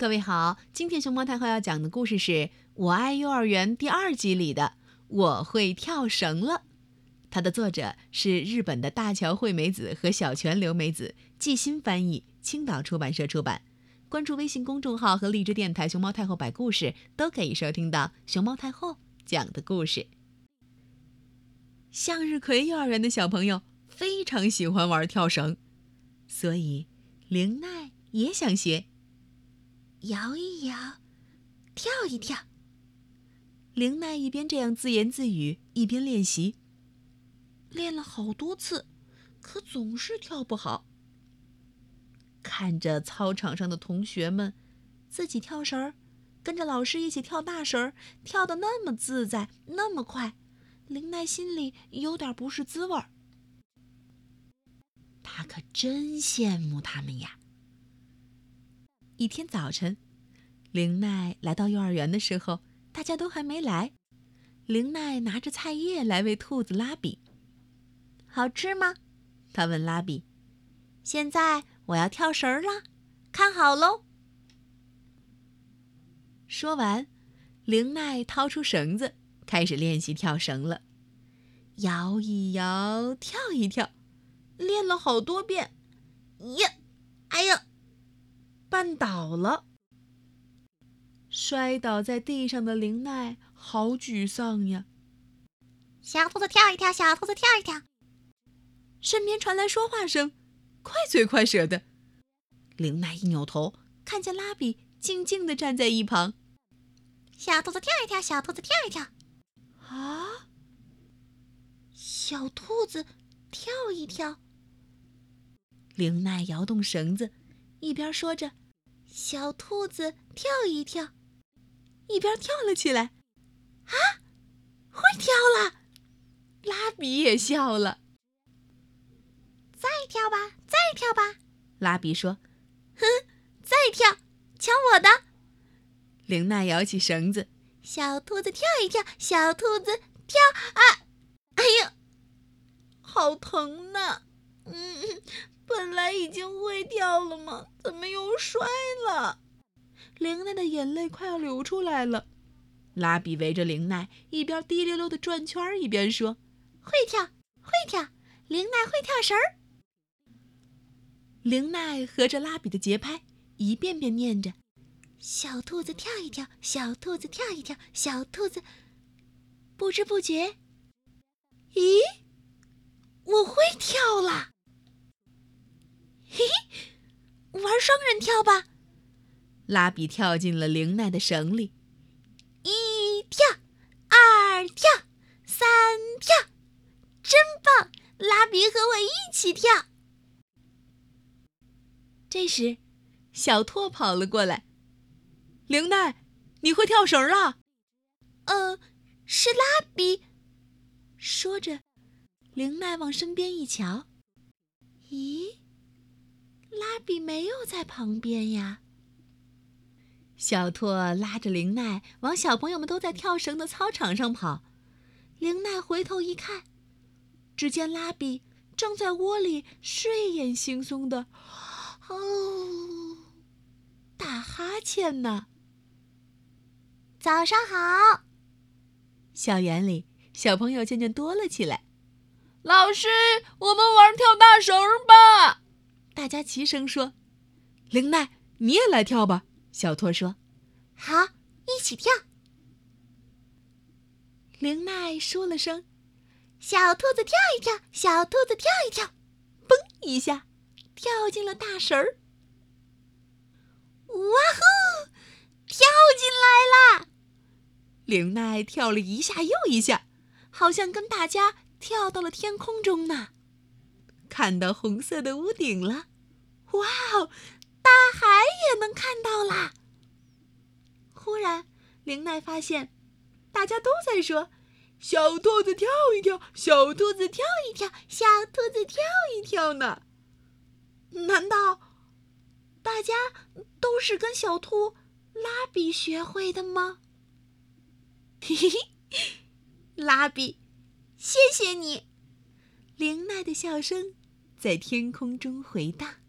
各位好，今天熊猫太后要讲的故事是《我爱幼儿园》第二集里的“我会跳绳了”。它的作者是日本的大桥惠美子和小泉留美子，季新翻译，青岛出版社出版。关注微信公众号和荔枝电台“熊猫太后摆故事”，都可以收听到熊猫太后讲的故事。向日葵幼儿园的小朋友非常喜欢玩跳绳，所以玲奈也想学。摇一摇，跳一跳。玲奈一边这样自言自语，一边练习。练了好多次，可总是跳不好。看着操场上的同学们，自己跳绳儿，跟着老师一起跳大绳儿，跳得那么自在，那么快，玲奈心里有点不是滋味儿。她可真羡慕他们呀。一天早晨，玲奈来到幼儿园的时候，大家都还没来。玲奈拿着菜叶来喂兔子拉比。好吃吗？他问拉比。现在我要跳绳了，看好喽。说完，玲奈掏出绳子，开始练习跳绳了。摇一摇，跳一跳，练了好多遍。呀，哎呀！绊倒了，摔倒在地上的玲奈好沮丧呀。小兔子跳一跳，小兔子跳一跳。身边传来说话声，快嘴快舌的。玲奈一扭头，看见拉比静静的站在一旁。小兔子跳一跳，小兔子跳一跳。啊！小兔子跳一跳。玲奈摇动绳子，一边说着。小兔子跳一跳，一边跳了起来。啊，会跳了！拉比也笑了。再跳吧，再跳吧！拉比说：“哼，再跳，抢我的！”玲娜摇起绳子，小兔子跳一跳，小兔子跳啊！哎呀，好疼呐！嗯。本来已经会跳了吗？怎么又摔了？玲奈的眼泪快要流出来了。拉比围着玲奈，一边滴溜溜的转圈，一边说：“会跳，会跳，玲奈会跳绳儿。”玲奈合着拉比的节拍，一遍遍念着：“小兔子跳一跳，小兔子跳一跳，小兔子。”不知不觉，咦，我会跳了。嘿嘿，玩双人跳吧！拉比跳进了玲奈的绳里，一跳，二跳，三跳，真棒！拉比和我一起跳。这时，小拓跑了过来：“玲奈，你会跳绳了？”“嗯，是拉比。”说着，玲奈往身边一瞧，比没有在旁边呀。小拓拉着玲奈往小朋友们都在跳绳的操场上跑。玲奈回头一看，只见拉比正在窝里睡眼惺忪的，哦，打哈欠呢。早上好。校园里小朋友渐渐多了起来。老师，我们玩跳大绳吧。大家齐声说：“玲奈，你也来跳吧。”小托说：“好，一起跳。”玲奈说了声：“小兔子跳一跳，小兔子跳一跳。”嘣一下，跳进了大绳儿。哇呼，跳进来啦！玲奈跳了一下又一下，好像跟大家跳到了天空中呢，看到红色的屋顶了。哇哦，大海也能看到啦！忽然，玲奈发现，大家都在说：“小兔子跳一跳，小兔子跳一跳，小兔子跳一跳呢。”难道大家都是跟小兔拉比学会的吗？嘿嘿嘿，拉比，谢谢你！玲奈的笑声在天空中回荡。